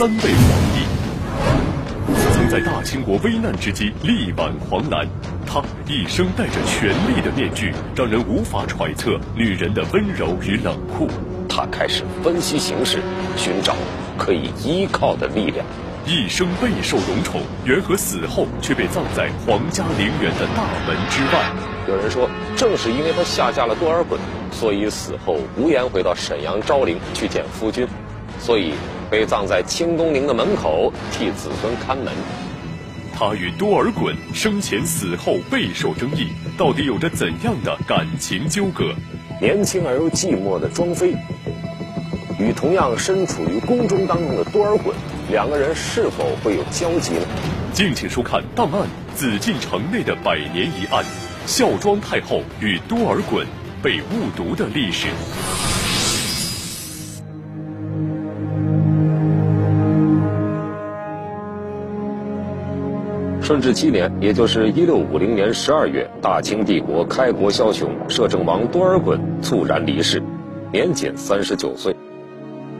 做三位皇帝。曾在大清国危难之际力挽狂澜，他一生戴着权力的面具，让人无法揣测女人的温柔与冷酷。他开始分析形势，寻找可以依靠的力量。一生备受荣宠，元和死后却被葬在皇家陵园的大门之外。有人说，正是因为他下嫁了多尔衮，所以死后无颜回到沈阳昭陵去见夫君，所以被葬在清东陵的门口替子孙看门。他与多尔衮生前死后备受争议，到底有着怎样的感情纠葛？年轻而又寂寞的庄妃，与同样身处于宫中当中的多尔衮。两个人是否会有交集呢？敬请收看《档案：紫禁城内的百年一案——孝庄太后与多尔衮被误读的历史。顺治七年，也就是一六五零年十二月，大清帝国开国枭雄摄政王多尔衮猝然离世，年仅三十九岁。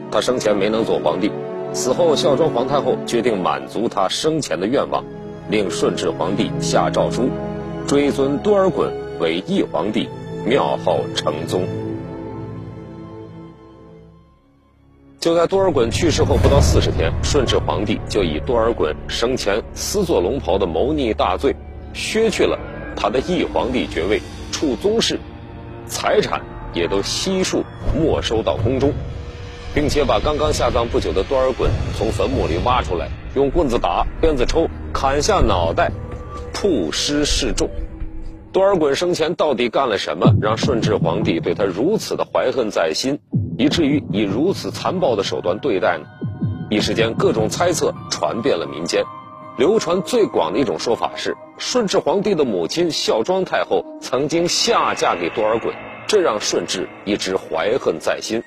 他生前没能做皇帝。死后，孝庄皇太后决定满足他生前的愿望，令顺治皇帝下诏书，追尊多尔衮为义皇帝，庙号承宗。就在多尔衮去世后不到四十天，顺治皇帝就以多尔衮生前私做龙袍的谋逆大罪，削去了他的义皇帝爵位，处宗室，财产也都悉数没收到宫中。并且把刚刚下葬不久的多尔衮从坟墓里挖出来，用棍子打、鞭子抽、砍下脑袋，曝尸示众。多尔衮生前到底干了什么，让顺治皇帝对他如此的怀恨在心，以至于以如此残暴的手段对待呢？一时间，各种猜测传遍了民间。流传最广的一种说法是，顺治皇帝的母亲孝庄太后曾经下嫁给多尔衮，这让顺治一直怀恨在心，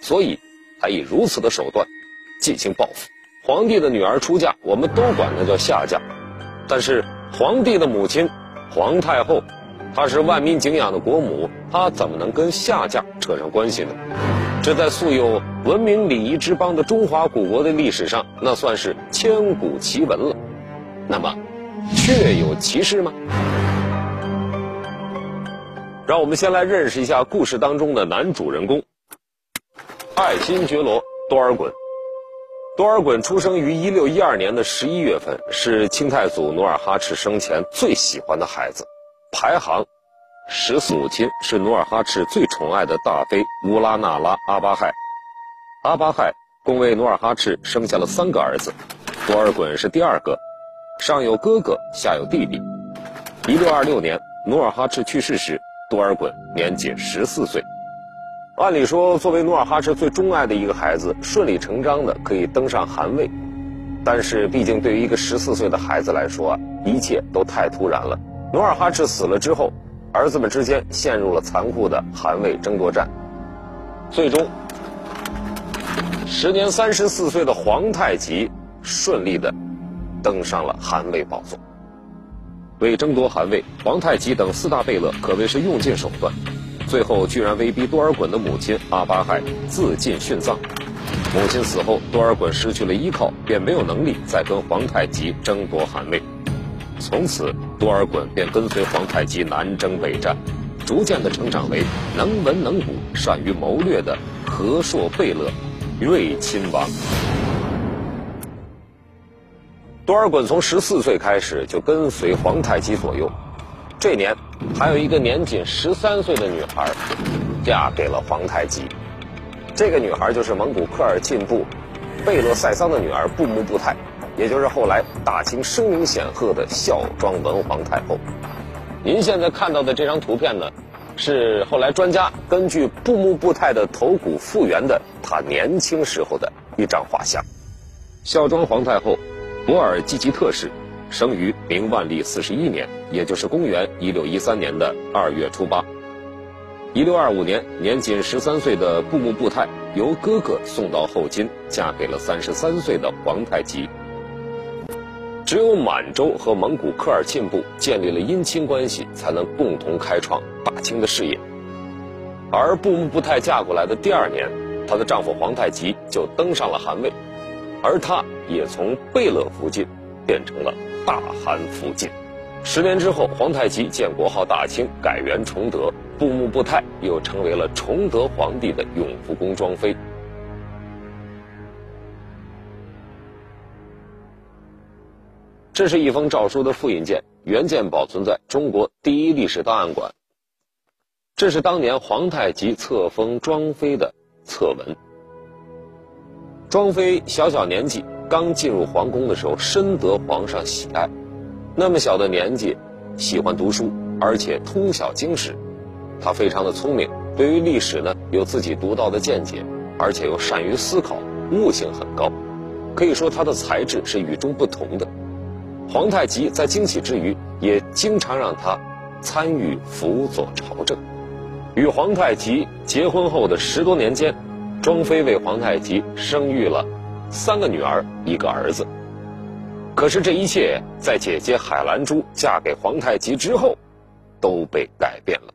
所以。才以如此的手段进行报复。皇帝的女儿出嫁，我们都管她叫下嫁。但是皇帝的母亲皇太后，她是万民敬仰的国母，她怎么能跟下嫁扯上关系呢？这在素有文明礼仪之邦的中华古国的历史上，那算是千古奇闻了。那么，确有其事吗？让我们先来认识一下故事当中的男主人公。爱新觉罗多尔衮，多尔衮出生于一六一二年的十一月份，是清太祖努尔哈赤生前最喜欢的孩子，排行十四。母亲是努尔哈赤最宠爱的大妃乌拉那拉阿巴亥。阿巴亥共为努尔哈赤生下了三个儿子，多尔衮是第二个，上有哥哥，下有弟弟。一六二六年，努尔哈赤去世时，多尔衮年仅十四岁。按理说，作为努尔哈赤最钟爱的一个孩子，顺理成章的可以登上汗位。但是，毕竟对于一个十四岁的孩子来说，一切都太突然了。努尔哈赤死了之后，儿子们之间陷入了残酷的汗位争夺战。最终，时年三十四岁的皇太极顺利的登上了汗位宝座。为争夺汗位，皇太极等四大贝勒可谓是用尽手段。最后，居然威逼多尔衮的母亲阿巴亥自尽殉葬。母亲死后，多尔衮失去了依靠，便没有能力再跟皇太极争夺汗位。从此，多尔衮便跟随皇太极南征北战，逐渐的成长为能文能武、善于谋略的和硕贝勒、睿亲王。多尔衮从十四岁开始就跟随皇太极左右。这年，还有一个年仅十三岁的女孩，嫁给了皇太极。这个女孩就是蒙古科尔沁部贝勒赛桑的女儿布木布泰，也就是后来大清声名显赫的孝庄文皇太后。您现在看到的这张图片呢，是后来专家根据布木布泰的头骨复原的她年轻时候的一张画像。孝庄皇太后，摩尔济吉特氏。生于明万历四十一年，也就是公元一六一三年的二月初八。一六二五年，年仅十三岁的布木布泰由哥哥送到后金，嫁给了三十三岁的皇太极。只有满洲和蒙古科尔沁部建立了姻亲关系，才能共同开创大清的事业。而布木布泰嫁过来的第二年，她的丈夫皇太极就登上了汗位。而她也从贝勒福晋变成了大汗福晋。十年之后，皇太极建国号大清，改元崇德，布木布泰又成为了崇德皇帝的永福宫庄妃。这是一封诏书的复印件，原件保存在中国第一历史档案馆。这是当年皇太极册封庄妃的册文。庄妃小小年纪刚进入皇宫的时候，深得皇上喜爱。那么小的年纪，喜欢读书，而且通晓经史，他非常的聪明，对于历史呢有自己独到的见解，而且又善于思考，悟性很高，可以说他的才智是与众不同的。皇太极在惊喜之余，也经常让他参与辅佐朝政。与皇太极结婚后的十多年间，庄妃为皇太极生育了三个女儿，一个儿子。可是这一切在姐姐海兰珠嫁给皇太极之后，都被改变了。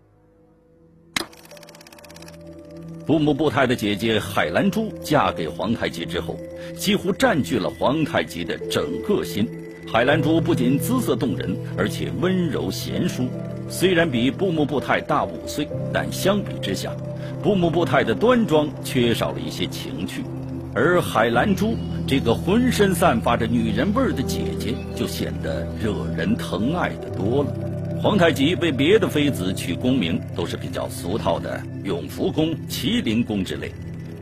布木布泰的姐姐海兰珠嫁给皇太极之后，几乎占据了皇太极的整个心。海兰珠不仅姿色动人，而且温柔贤淑。虽然比布木布泰大五岁，但相比之下，布木布泰的端庄缺少了一些情趣。而海兰珠这个浑身散发着女人味儿的姐姐，就显得惹人疼爱的多了。皇太极为别的妃子取宫名都是比较俗套的永福宫、麒麟宫之类，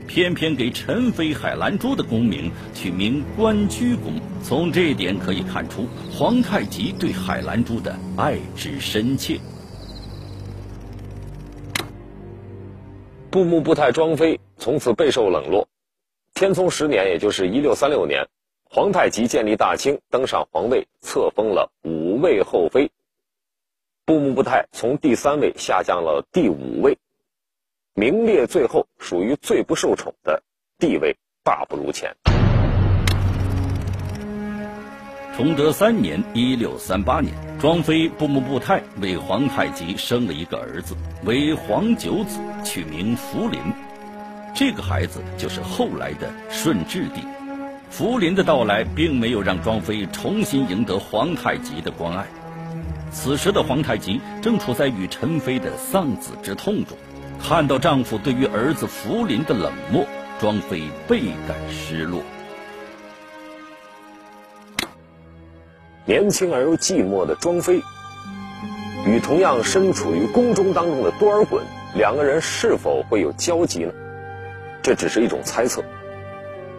偏偏给陈妃海兰珠的宫名取名关雎宫。从这一点可以看出，皇太极对海兰珠的爱之深切。布木布泰庄妃从此备受冷落。天聪十年，也就是一六三六年，皇太极建立大清，登上皇位，册封了五位后妃。布木布泰从第三位下降了第五位，名列最后，属于最不受宠的地位，大不如前。崇德三年（一六三八年），庄妃布木布泰为皇太极生了一个儿子，为皇九子，取名福临。这个孩子就是后来的顺治帝，福临的到来并没有让庄妃重新赢得皇太极的关爱。此时的皇太极正处在与陈妃的丧子之痛中，看到丈夫对于儿子福临的冷漠，庄妃倍感失落。年轻而又寂寞的庄妃，与同样身处于宫中当中的多尔衮，两个人是否会有交集呢？这只是一种猜测。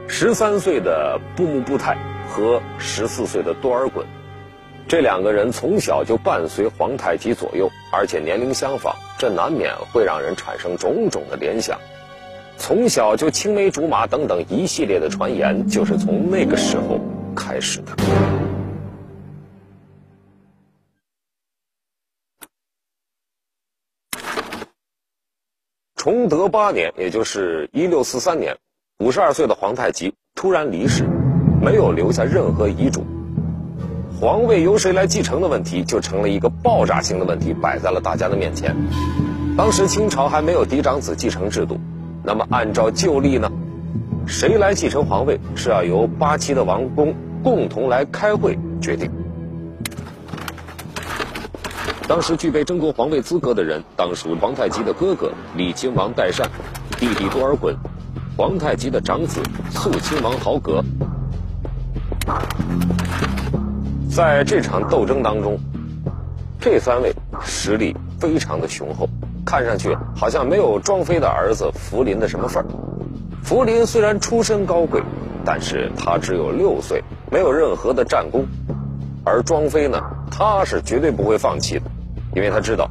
十三岁的布木布泰和十四岁的多尔衮，这两个人从小就伴随皇太极左右，而且年龄相仿，这难免会让人产生种种的联想。从小就青梅竹马等等一系列的传言，就是从那个时候开始的。崇德八年，也就是一六四三年，五十二岁的皇太极突然离世，没有留下任何遗嘱，皇位由谁来继承的问题就成了一个爆炸性的问题，摆在了大家的面前。当时清朝还没有嫡长子继承制度，那么按照旧例呢，谁来继承皇位是要由八旗的王公共同来开会决定。当时具备争夺皇位资格的人，当属皇太极的哥哥李亲王代善，弟弟多尔衮，皇太极的长子肃亲王豪格。在这场斗争当中，这三位实力非常的雄厚，看上去好像没有庄妃的儿子福临的什么份儿。福临虽然出身高贵，但是他只有六岁，没有任何的战功，而庄妃呢，她是绝对不会放弃的。因为他知道，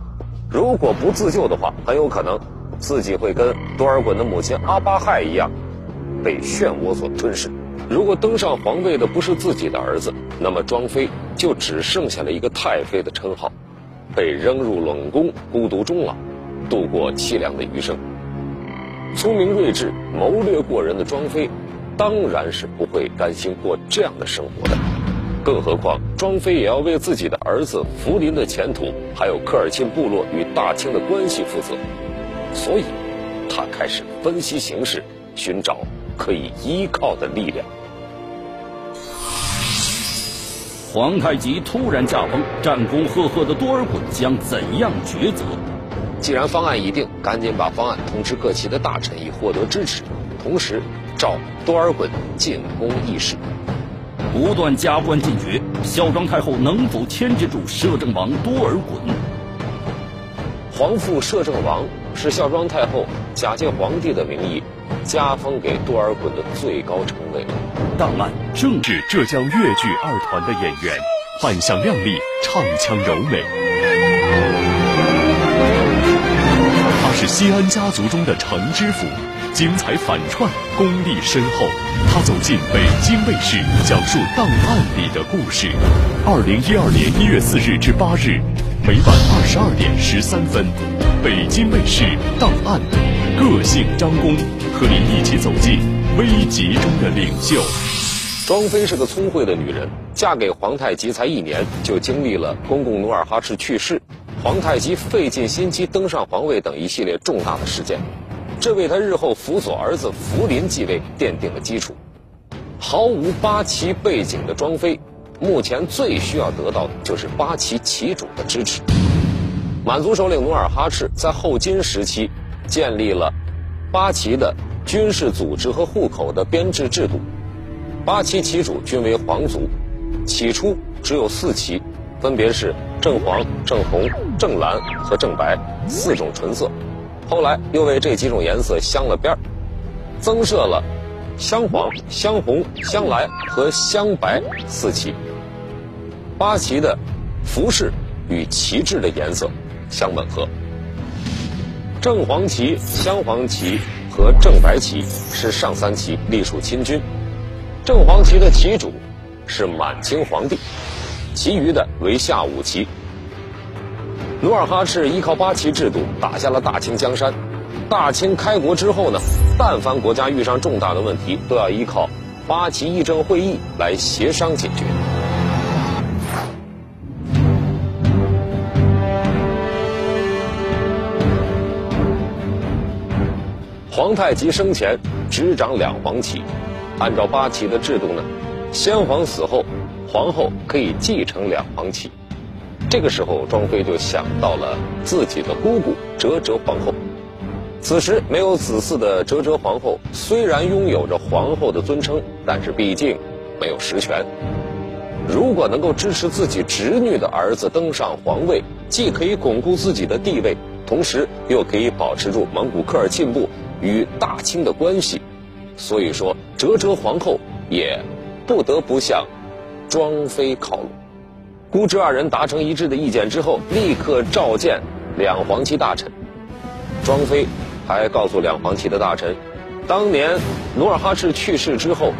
如果不自救的话，很有可能自己会跟多尔衮的母亲阿巴亥一样，被漩涡所吞噬。如果登上皇位的不是自己的儿子，那么庄妃就只剩下了一个太妃的称号，被扔入冷宫，孤独终老，度过凄凉的余生。聪明睿智、谋略过人的庄妃，当然是不会甘心过这样的生活的。更何况，庄妃也要为自己的儿子福临的前途，还有科尔沁部落与大清的关系负责，所以，他开始分析形势，寻找可以依靠的力量。皇太极突然驾崩，战功赫赫的多尔衮将怎样抉择？既然方案已定，赶紧把方案通知各旗的大臣，以获得支持。同时，召多尔衮进宫议事。不断加官进爵，孝庄太后能否牵制住摄政王多尔衮？皇父摄政王是孝庄太后假借皇帝的名义，加封给多尔衮的最高称谓。档案正是浙江越剧二团的演员，扮相靓丽，唱腔柔美。他是西安家族中的程知府。精彩反串，功力深厚。他走进北京卫视，讲述档案里的故事。二零一二年一月四日至八日，每晚二十二点十三分，北京卫视档案，个性张弓，和你一起走进危急中的领袖。庄妃是个聪慧的女人，嫁给皇太极才一年，就经历了公公努尔哈赤去世、皇太极费尽心机登上皇位等一系列重大的事件。这为他日后辅佐儿子福临继位奠定了基础。毫无八旗背景的庄妃，目前最需要得到的就是八旗旗主的支持。满族首领努尔哈赤在后金时期建立了八旗的军事组织和户口的编制制度。八旗旗主均为皇族，起初只有四旗，分别是正黄、正红、正蓝和正白四种纯色。后来又为这几种颜色镶了边儿，增设了镶黄、镶红、镶蓝和镶白四旗。八旗的服饰与旗帜的颜色相吻合。正黄旗、镶黄旗和正白旗是上三旗，隶属亲军。正黄旗的旗主是满清皇帝，其余的为下五旗。努尔哈赤依靠八旗制度打下了大清江山。大清开国之后呢，但凡国家遇上重大的问题，都要依靠八旗议政会议来协商解决。皇太极生前执掌两黄旗，按照八旗的制度呢，先皇死后，皇后可以继承两黄旗。这个时候，庄妃就想到了自己的姑姑哲哲皇后。此时没有子嗣的哲哲皇后，虽然拥有着皇后的尊称，但是毕竟没有实权。如果能够支持自己侄女的儿子登上皇位，既可以巩固自己的地位，同时又可以保持住蒙古科尔沁部与大清的关系。所以说，哲哲皇后也不得不向庄妃靠拢。姑侄二人达成一致的意见之后，立刻召见两黄旗大臣。庄妃还告诉两黄旗的大臣，当年努尔哈赤去世之后，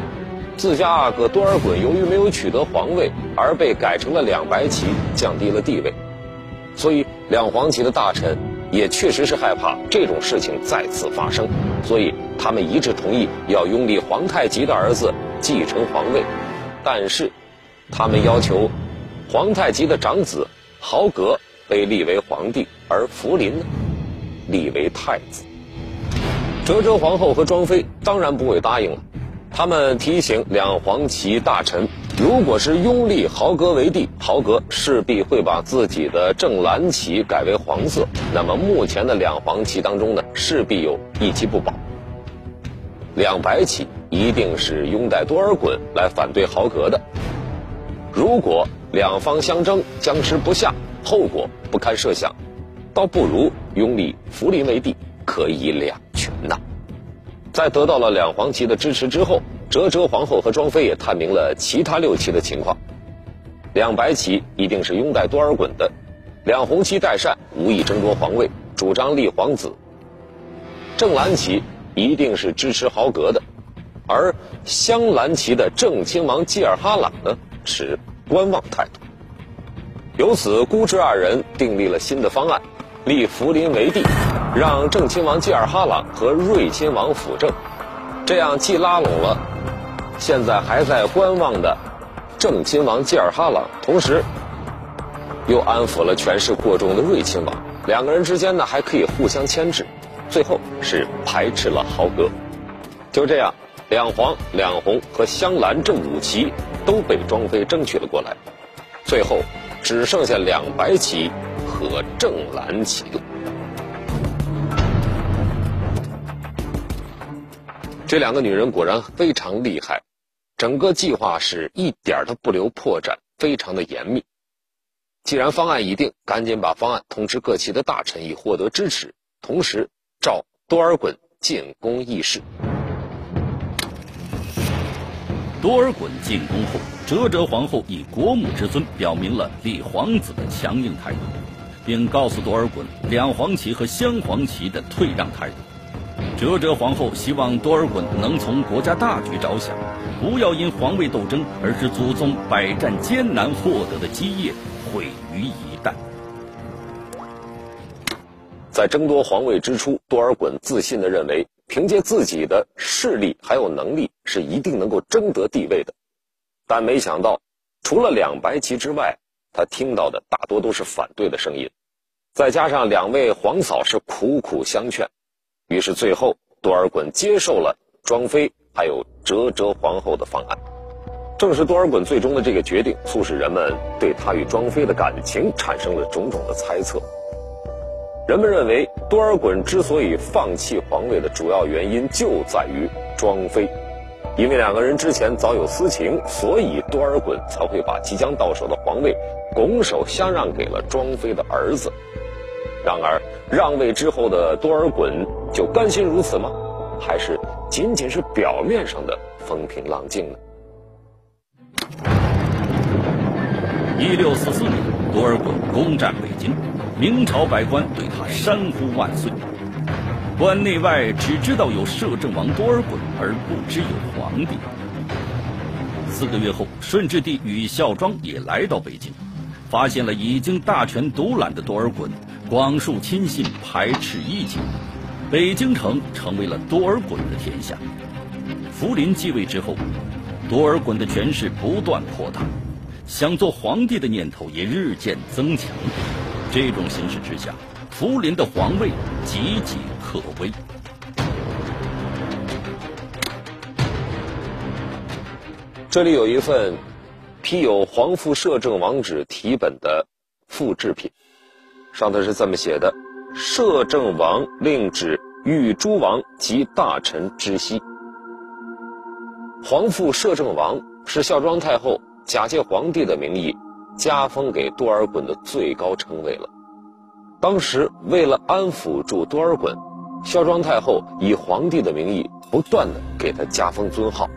自家阿哥多尔衮由于没有取得皇位，而被改成了两白旗，降低了地位。所以两黄旗的大臣也确实是害怕这种事情再次发生，所以他们一致同意要拥立皇太极的儿子继承皇位，但是他们要求。皇太极的长子豪格被立为皇帝，而福临呢，立为太子。哲哲皇后和庄妃当然不会答应了，他们提醒两黄旗大臣，如果是拥立豪格为帝，豪格势必会把自己的正蓝旗改为黄色，那么目前的两黄旗当中呢，势必有一旗不保。两白旗一定是拥戴多尔衮来反对豪格的，如果。两方相争，僵持不下，后果不堪设想，倒不如拥立福临为帝，可以两全呐。在得到了两黄旗的支持之后，哲哲皇后和庄妃也探明了其他六旗的情况。两白旗一定是拥戴多尔衮的，两红旗代善无意争夺皇位，主张立皇子。正蓝旗一定是支持豪格的，而镶蓝旗的正亲王济尔哈朗呢持。观望态度，由此姑侄二人订立了新的方案，立福临为帝，让正亲王济尔哈朗和睿亲王辅政，这样既拉拢了现在还在观望的正亲王济尔哈朗，同时又安抚了权势过重的睿亲王，两个人之间呢还可以互相牵制，最后是排斥了豪格，就这样。两黄、两红和镶蓝这五旗都被庄妃争取了过来，最后只剩下两白旗和正蓝旗。这两个女人果然非常厉害，整个计划是一点都不留破绽，非常的严密。既然方案已定，赶紧把方案通知各旗的大臣，以获得支持。同时，召多尔衮进宫议事。多尔衮进宫后，哲哲皇后以国母之尊表明了立皇子的强硬态度，并告诉多尔衮两黄旗和镶黄旗的退让态度。哲哲皇后希望多尔衮能从国家大局着想，不要因皇位斗争而使祖宗百战艰难获得的基业毁于一旦。在争夺皇位之初，多尔衮自信地认为，凭借自己的势力还有能力，是一定能够争得地位的。但没想到，除了两白旗之外，他听到的大多都是反对的声音，再加上两位皇嫂是苦苦相劝。于是最后，多尔衮接受了庄妃还有哲哲皇后的方案。正是多尔衮最终的这个决定，促使人们对他与庄妃的感情产生了种种的猜测。人们认为，多尔衮之所以放弃皇位的主要原因就在于庄妃，因为两个人之前早有私情，所以多尔衮才会把即将到手的皇位拱手相让给了庄妃的儿子。然而，让位之后的多尔衮就甘心如此吗？还是仅仅是表面上的风平浪静呢？一六四四年，多尔衮攻占北京，明朝百官对他山呼万岁。关内外只知道有摄政王多尔衮，而不知有皇帝。四个月后，顺治帝与孝庄也来到北京，发现了已经大权独揽的多尔衮。广树亲信，排斥异己，北京城成为了多尔衮的天下。福临继位之后，多尔衮的权势不断扩大，想做皇帝的念头也日渐增强。这种形势之下，福临的皇位岌岌可危。这里有一份批有皇父摄政王旨题本的复制品。上头是这么写的：“摄政王令旨谕诸王及大臣知悉。”皇父摄政王是孝庄太后假借皇帝的名义加封给多尔衮的最高称谓了。当时为了安抚住多尔衮，孝庄太后以皇帝的名义不断的给他加封尊号，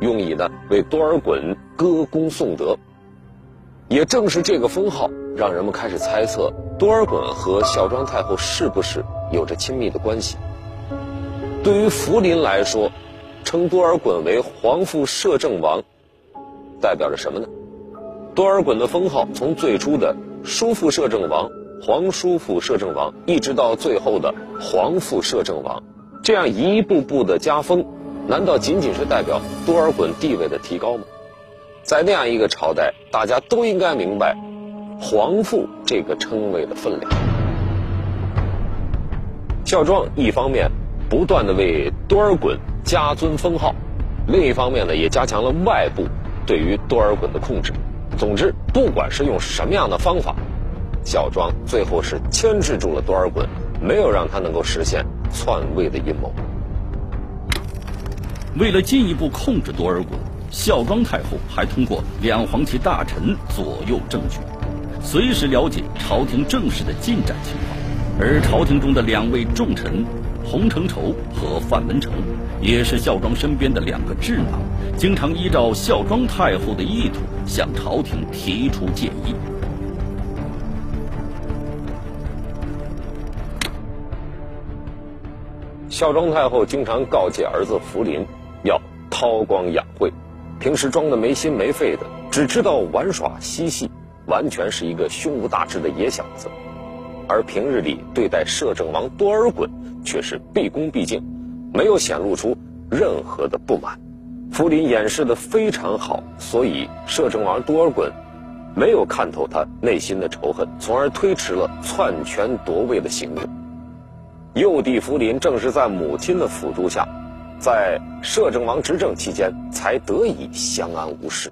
用以呢为多尔衮歌功颂德。也正是这个封号，让人们开始猜测。多尔衮和孝庄太后是不是有着亲密的关系？对于福临来说，称多尔衮为皇父摄政王，代表着什么呢？多尔衮的封号从最初的叔父摄政王、皇叔父摄政王，一直到最后的皇父摄政王，这样一步步的加封，难道仅仅是代表多尔衮地位的提高吗？在那样一个朝代，大家都应该明白。皇父这个称谓的分量，孝庄一方面不断的为多尔衮加尊封号，另一方面呢也加强了外部对于多尔衮的控制。总之，不管是用什么样的方法，孝庄最后是牵制住了多尔衮，没有让他能够实现篡位的阴谋。为了进一步控制多尔衮，孝庄太后还通过两黄旗大臣左右政局。随时了解朝廷政事的进展情况，而朝廷中的两位重臣洪承畴和范文成，也是孝庄身边的两个智囊，经常依照孝庄太后的意图向朝廷提出建议。孝庄太后经常告诫儿子福临，要韬光养晦，平时装的没心没肺的，只知道玩耍嬉戏。完全是一个胸无大志的野小子，而平日里对待摄政王多尔衮却是毕恭毕敬，没有显露出任何的不满。福临掩饰的非常好，所以摄政王多尔衮没有看透他内心的仇恨，从而推迟了篡权夺位的行动。幼弟福临正是在母亲的辅助下，在摄政王执政期间才得以相安无事。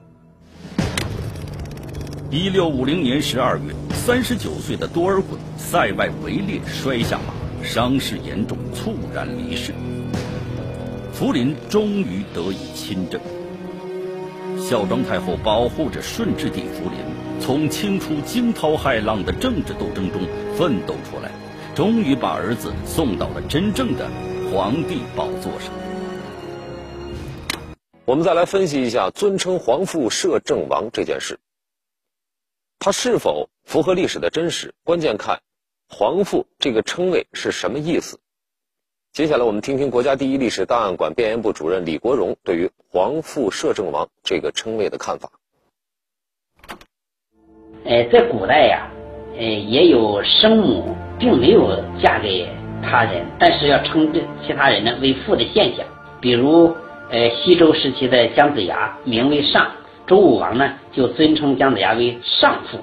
一六五零年十二月，三十九岁的多尔衮塞外围猎摔下马，伤势严重，猝然离世。福临终于得以亲政。孝庄太后保护着顺治帝福临，从清初惊涛骇浪的政治斗争中奋斗出来，终于把儿子送到了真正的皇帝宝座上。我们再来分析一下尊称皇父摄政王这件事，它是否符合历史的真实，关键看皇父这个称谓是什么意思。接下来，我们听听国家第一历史档案馆编研部主任李国荣对于“皇父摄政王”这个称谓的看法。呃，在古代呀，呃，也有生母并没有嫁给他人，但是要称这其他人呢为父的现象。比如，呃，西周时期的姜子牙名为上，周武王呢就尊称姜子牙为上父，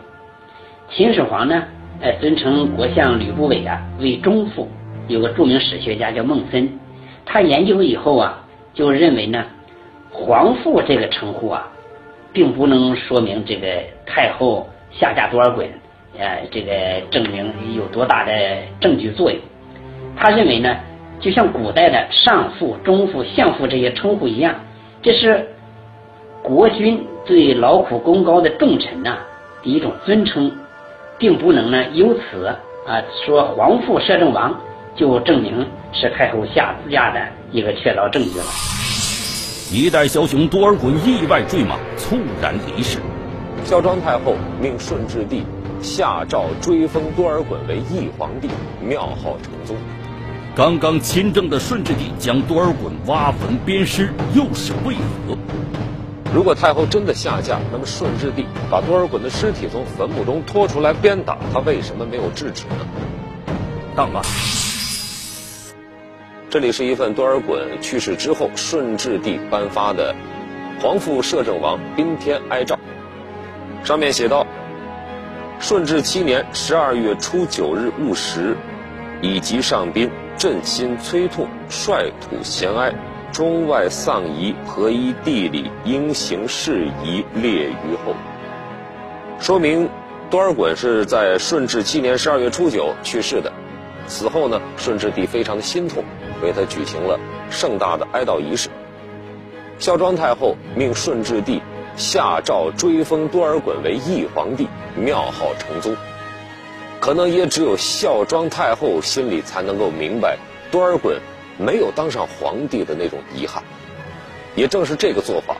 秦始皇呢，呃，尊称国相吕不韦啊为中父。有个著名史学家叫孟森，他研究以后啊，就认为呢，皇父这个称呼啊，并不能说明这个太后下嫁多尔衮，呃，这个证明有多大的证据作用。他认为呢，就像古代的上父、中父、相父这些称呼一样，这是国君对劳苦功高的重臣呐的一种尊称，并不能呢由此啊说皇父摄政王。就证明是太后下嫁的一个确凿证据了。一代枭雄多尔衮意外坠马，猝然离世。孝庄太后命顺治帝下诏追封多尔衮为义皇帝，庙号成宗。刚刚亲政的顺治帝将多尔衮挖坟鞭尸，又是为何？如果太后真的下嫁，那么顺治帝把多尔衮的尸体从坟墓中拖出来鞭打，他为什么没有制止呢？档案。这里是一份多尔衮去世之后顺治帝颁发的皇父摄政王宾天哀诏，上面写道：顺治七年十二月初九日戊时，以及上宾振心催痛，率土咸哀，中外丧仪，合一地理，应行事宜，列于后。说明多尔衮是在顺治七年十二月初九去世的，死后。呢，顺治帝非常的心痛。为他举行了盛大的哀悼仪式。孝庄太后命顺治帝下诏追封多尔衮为义皇帝，庙号成宗。可能也只有孝庄太后心里才能够明白多尔衮没有当上皇帝的那种遗憾。也正是这个做法，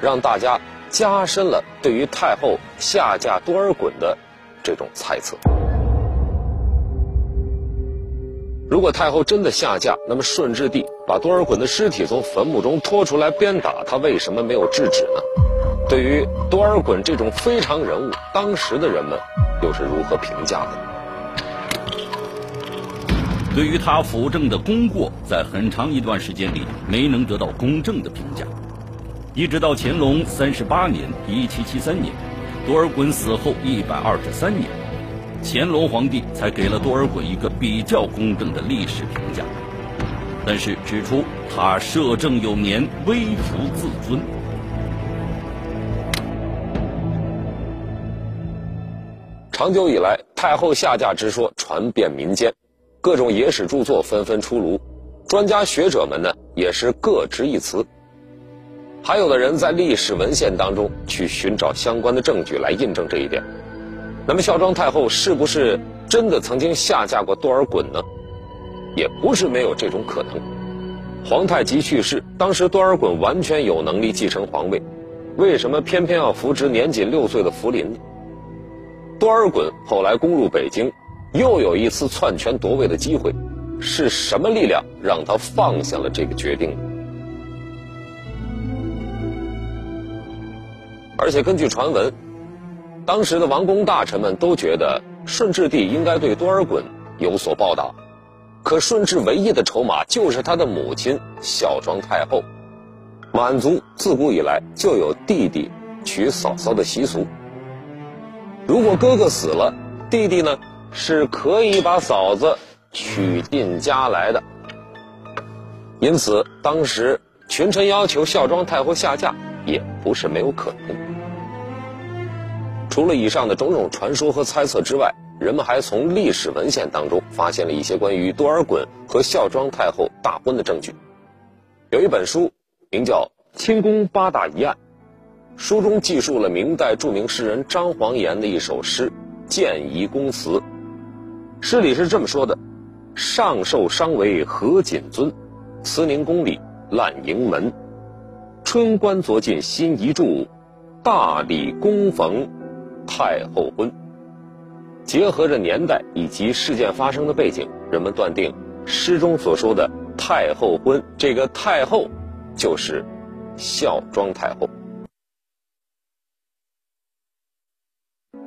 让大家加深了对于太后下嫁多尔衮的这种猜测。如果太后真的下嫁，那么顺治帝把多尔衮的尸体从坟墓中拖出来鞭打，他为什么没有制止呢？对于多尔衮这种非常人物，当时的人们又是如何评价的？对于他辅政的功过，在很长一段时间里没能得到公正的评价，一直到乾隆三十八年（一七七三年），多尔衮死后一百二十三年。乾隆皇帝才给了多尔衮一个比较公正的历史评价，但是指出他摄政有年，微服自尊。长久以来，太后下嫁之说传遍民间，各种野史著作纷纷出炉，专家学者们呢也是各执一词，还有的人在历史文献当中去寻找相关的证据来印证这一点。那么，孝庄太后是不是真的曾经下嫁过多尔衮呢？也不是没有这种可能。皇太极去世，当时多尔衮完全有能力继承皇位，为什么偏偏要扶植年仅六岁的福临呢？多尔衮后来攻入北京，又有一次篡权夺位的机会，是什么力量让他放下了这个决定？而且根据传闻。当时的王公大臣们都觉得顺治帝应该对多尔衮有所报答，可顺治唯一的筹码就是他的母亲孝庄太后。满族自古以来就有弟弟娶嫂嫂的习俗，如果哥哥死了，弟弟呢是可以把嫂子娶进家来的。因此，当时群臣要求孝庄太后下嫁，也不是没有可能。除了以上的种种传说和猜测之外，人们还从历史文献当中发现了一些关于多尔衮和孝庄太后大婚的证据。有一本书名叫《清宫八大疑案》，书中记述了明代著名诗人张煌言的一首诗《建仪宫词》。诗里是这么说的：“上寿伤为何谨尊，慈宁宫里烂营门。春官昨进新遗注，大礼恭逢。”太后婚，结合着年代以及事件发生的背景，人们断定诗中所说的太后婚，这个太后就是孝庄太后。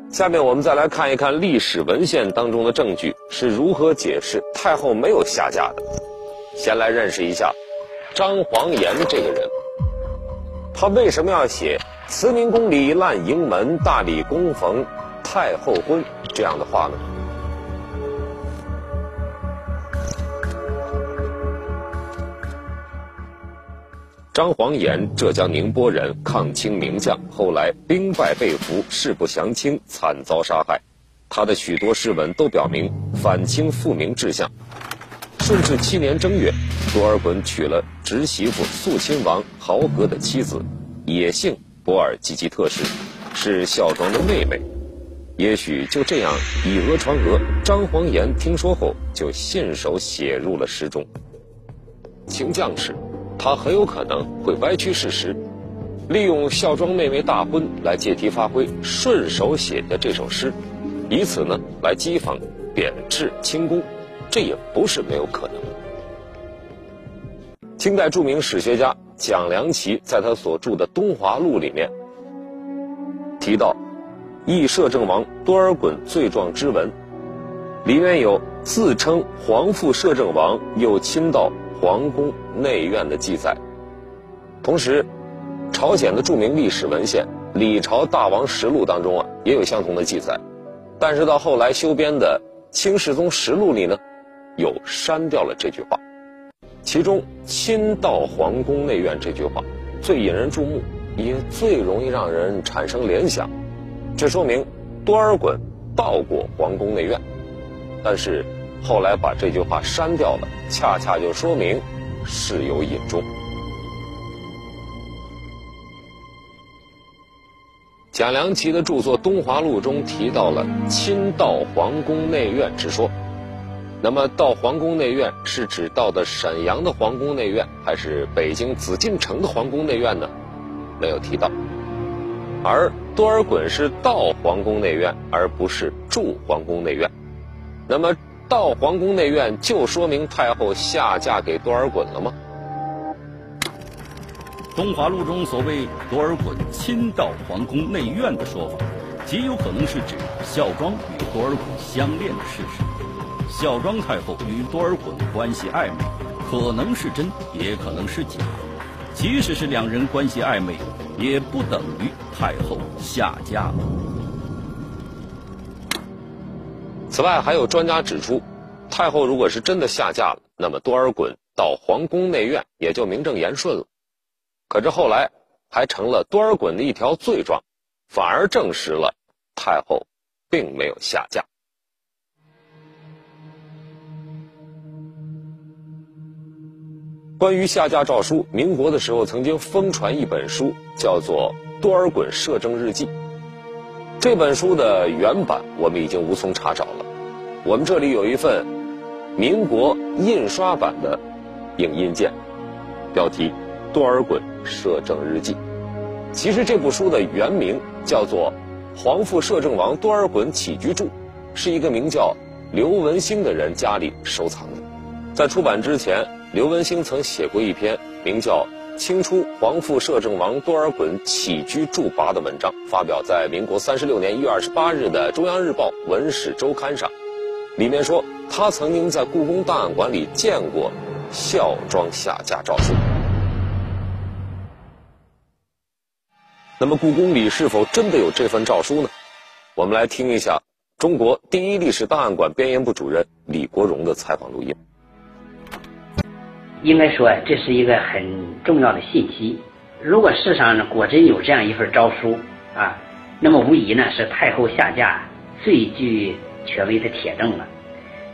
下面我们再来看一看历史文献当中的证据是如何解释太后没有下嫁的。先来认识一下张煌言这个人，他为什么要写？慈宁宫里烂营门，大理宫逢太后婚，这样的话呢？张煌言，浙江宁波人，抗清名将，后来兵败被俘，誓不降清，惨遭杀害。他的许多诗文都表明反清复明志向。顺治七年正月，多尔衮娶了侄媳妇肃亲王豪格的妻子，也姓。博尔济吉特氏是孝庄的妹妹，也许就这样以讹传讹，张煌言听说后就信手写入了诗中。秦将士，他很有可能会歪曲事实，利用孝庄妹妹大婚来借题发挥，顺手写下这首诗，以此呢来讥讽贬斥清宫，这也不是没有可能。清代著名史学家。蒋良奇在他所著的《东华录》里面提到，议摄政王多尔衮罪状之文，里面有自称皇父摄政王又亲到皇宫内院的记载。同时，朝鲜的著名历史文献《李朝大王实录》当中啊，也有相同的记载，但是到后来修编的《清世宗实录》里呢，又删掉了这句话。其中“亲到皇宫内院”这句话最引人注目，也最容易让人产生联想。这说明多尔衮到过皇宫内院，但是后来把这句话删掉了，恰恰就说明事有隐衷。蒋良奇的著作《东华录》中提到了“亲到皇宫内院”之说。那么，到皇宫内院是指到的沈阳的皇宫内院，还是北京紫禁城的皇宫内院呢？没有提到。而多尔衮是到皇宫内院，而不是住皇宫内院。那么，到皇宫内院就说明太后下嫁给多尔衮了吗？《东华录》中所谓多尔衮亲到皇宫内院的说法，极有可能是指孝庄与多尔衮相恋的事实。孝庄太后与多尔衮关系暧昧，可能是真，也可能是假。即使是两人关系暧昧，也不等于太后下嫁了。此外，还有专家指出，太后如果是真的下嫁了，那么多尔衮到皇宫内院也就名正言顺了。可这后来还成了多尔衮的一条罪状，反而证实了太后并没有下嫁。关于下嫁诏书，民国的时候曾经疯传一本书，叫做《多尔衮摄政日记》。这本书的原版我们已经无从查找了，我们这里有一份民国印刷版的影印件，标题《多尔衮摄政日记》。其实这部书的原名叫做《皇父摄政王多尔衮起居注》，是一个名叫刘文兴的人家里收藏的。在出版之前。刘文兴曾写过一篇名叫《清初皇父摄政王多尔衮起居注跋》的文章，发表在民国三十六年一月二十八日的《中央日报·文史周刊》上。里面说，他曾经在故宫档案馆里见过孝庄下嫁诏书。那么，故宫里是否真的有这份诏书呢？我们来听一下中国第一历史档案馆编研部主任李国荣的采访录音。应该说，这是一个很重要的信息。如果世上果真有这样一份诏书啊，那么无疑呢是太后下嫁最具权威的铁证了。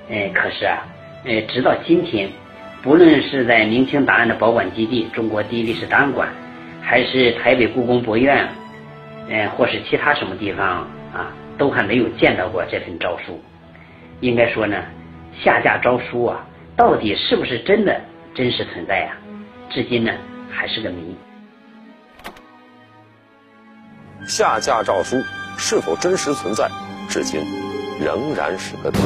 哎，可是啊，呃，直到今天，不论是在明清档案的保管基地——中国第一历史档案馆，还是台北故宫博物院，呃，或是其他什么地方啊，都还没有见到过这份诏书。应该说呢，下嫁诏书啊，到底是不是真的真实存在呀？至今呢，还是个谜。下嫁诏书是否真实存在，至今仍然是个谜。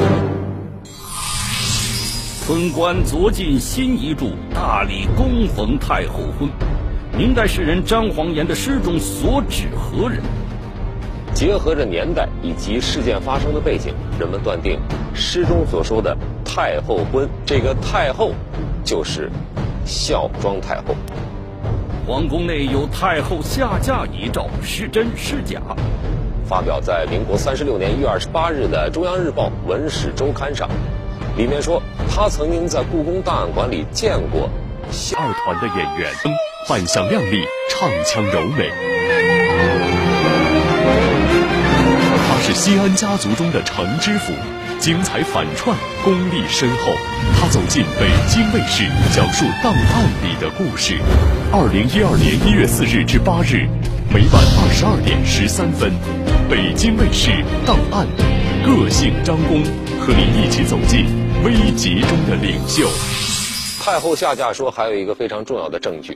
春官昨进新遗嘱，大理恭逢太后婚。明代诗人张煌言的诗中所指何人？结合着年代以及事件发生的背景，人们断定诗中所说的太后婚，这个太后就是孝庄太后。皇宫内有太后下嫁遗诏，是真是假？发表在民国三十六年一月二十八日的《中央日报·文史周刊》上，里面说他曾经在故宫档案馆里见过二团的演员，扮相靓丽，唱腔柔美。他是西安家族中的程知府。精彩反串，功力深厚。他走进北京卫视，讲述档案里的故事。二零一二年一月四日至八日，每晚二十二点十三分，北京卫视档案，个性张弓和你一起走进危急中的领袖。太后下嫁说还有一个非常重要的证据，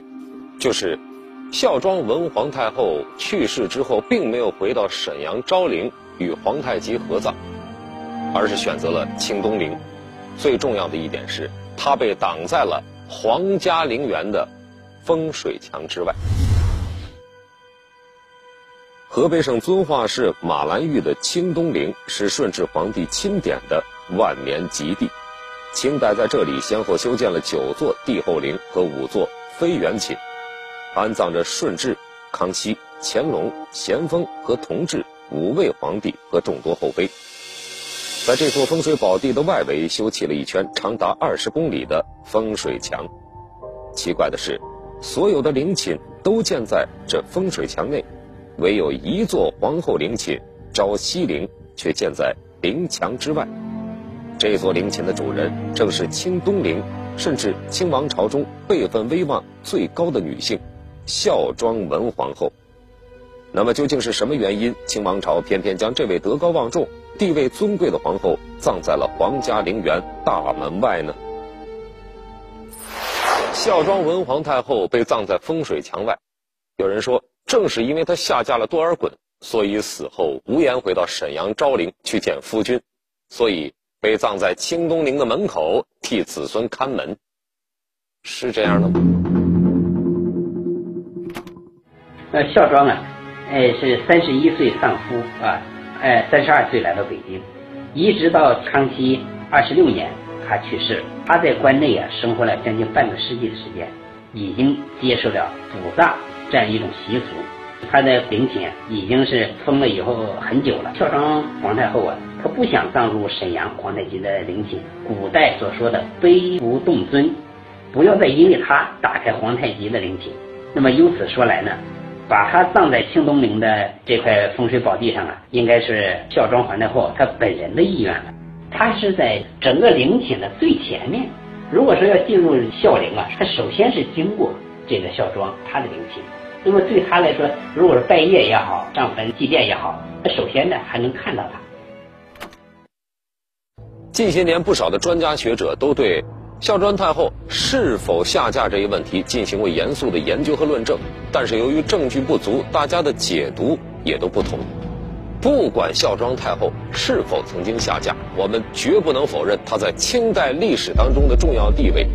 就是孝庄文皇太后去世之后，并没有回到沈阳昭陵与皇太极合葬。而是选择了清东陵，最重要的一点是，它被挡在了皇家陵园的风水墙之外。河北省遵化市马兰峪的清东陵是顺治皇帝钦点的万年吉地，清代在这里先后修建了九座帝后陵和五座妃园寝，安葬着顺治、康熙、乾隆、咸丰和同治五位皇帝和众多后妃。在这座风水宝地的外围修起了一圈长达二十公里的风水墙。奇怪的是，所有的陵寝都建在这风水墙内，唯有一座皇后陵寝昭西陵却建在陵墙之外。这座陵寝的主人正是清东陵，甚至清王朝中辈分威望最高的女性——孝庄文皇后。那么，究竟是什么原因，清王朝偏偏将这位德高望重？地位尊贵的皇后葬在了皇家陵园大门外呢。孝庄文皇太后被葬在风水墙外，有人说，正是因为她下嫁了多尔衮，所以死后无颜回到沈阳昭陵去见夫君，所以被葬在清东陵的门口替子孙看门，是这样的吗？那，孝庄啊，哎，是三十一岁丧夫啊。哎，三十二岁来到北京，一直到康熙二十六年他去世。他在关内啊生活了将近半个世纪的时间，已经接受了补葬这样一种习俗。他的陵寝已经是封了以后很久了。孝庄皇太后啊，她不想葬入沈阳皇太极的陵寝。古代所说的卑不动尊，不要再因为他打开皇太极的陵寝。那么由此说来呢？把他葬在清东陵的这块风水宝地上啊，应该是孝庄皇太后她本人的意愿了。她是在整个陵寝的最前面。如果说要进入孝陵啊，他首先是经过这个孝庄他的陵寝。那么对他来说，如果是拜谒也好，上坟祭奠也好，他首先呢还能看到他。近些年，不少的专家学者都对。孝庄太后是否下嫁这一问题进行过严肃的研究和论证，但是由于证据不足，大家的解读也都不同。不管孝庄太后是否曾经下嫁，我们绝不能否认她在清代历史当中的重要地位。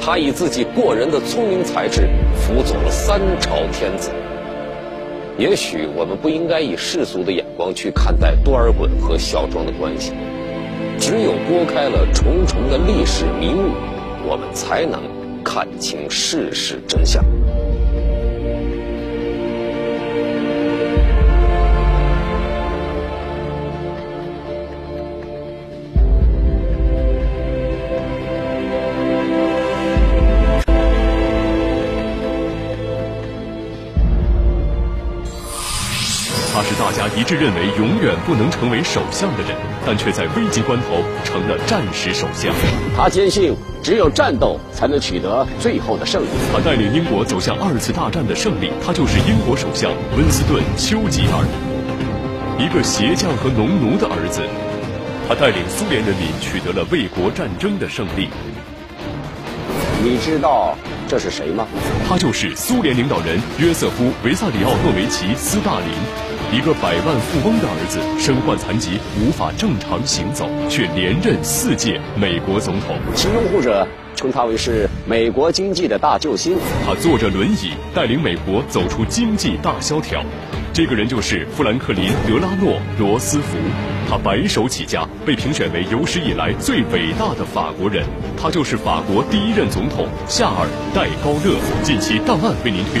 她以自己过人的聪明才智辅佐了三朝天子。也许我们不应该以世俗的眼光去看待多尔衮和孝庄的关系。只有拨开了重重的历史迷雾，我们才能看清事实真相。大家一致认为永远不能成为首相的人，但却在危急关头成了战时首相。他坚信只有战斗才能取得最后的胜利。他带领英国走向二次大战的胜利。他就是英国首相温斯顿·丘吉尔，一个鞋匠和农奴的儿子。他带领苏联人民取得了卫国战争的胜利。你知道这是谁吗？他就是苏联领导人约瑟夫·维萨里奥诺维奇·斯大林，一个百万富翁的儿子，身患残疾，无法正常行走，却连任四届美国总统。其拥护者称他为是美国经济的大救星。他坐着轮椅带领美国走出经济大萧条。这个人就是富兰克林·德拉诺·罗斯福。他白手起家，被评选为有史以来最伟大的法国人。他就是法国第一任总统夏尔·戴高乐。近期档案为您推出。